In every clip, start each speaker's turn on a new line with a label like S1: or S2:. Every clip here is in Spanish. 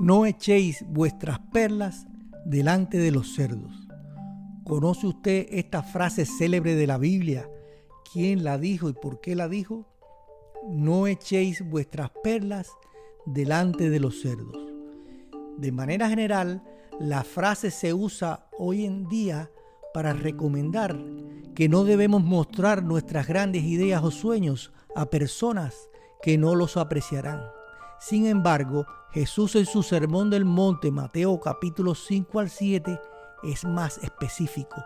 S1: No echéis vuestras perlas delante de los cerdos. ¿Conoce usted esta frase célebre de la Biblia? ¿Quién la dijo y por qué la dijo? No echéis vuestras perlas delante de los cerdos. De manera general, la frase se usa hoy en día para recomendar que no debemos mostrar nuestras grandes ideas o sueños a personas que no los apreciarán. Sin embargo, Jesús en su Sermón del Monte, Mateo capítulo 5 al 7, es más específico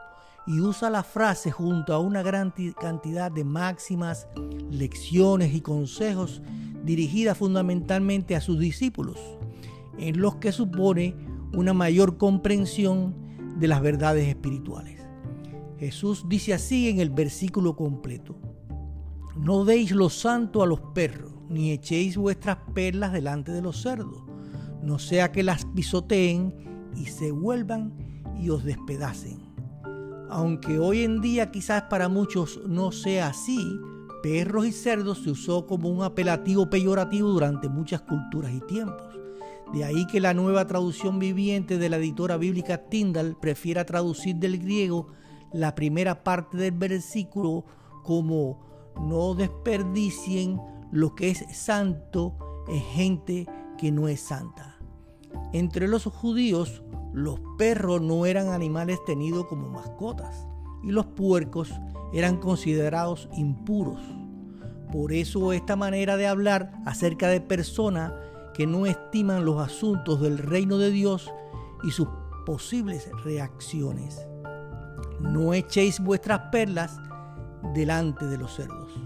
S1: y usa la frase junto a una gran cantidad de máximas, lecciones y consejos dirigidas fundamentalmente a sus discípulos, en los que supone una mayor comprensión de las verdades espirituales. Jesús dice así en el versículo completo, no deis lo santo a los perros, ni echéis vuestras perlas delante de los cerdos, no sea que las pisoteen y se vuelvan y os despedacen. Aunque hoy en día quizás para muchos no sea así, perros y cerdos se usó como un apelativo peyorativo durante muchas culturas y tiempos. De ahí que la nueva traducción viviente de la editora bíblica Tyndall prefiera traducir del griego la primera parte del versículo como no desperdicien lo que es santo en gente que no es santa. Entre los judíos, los perros no eran animales tenidos como mascotas y los puercos eran considerados impuros. Por eso esta manera de hablar acerca de personas que no estiman los asuntos del reino de Dios y sus posibles reacciones. No echéis vuestras perlas delante de los cerdos.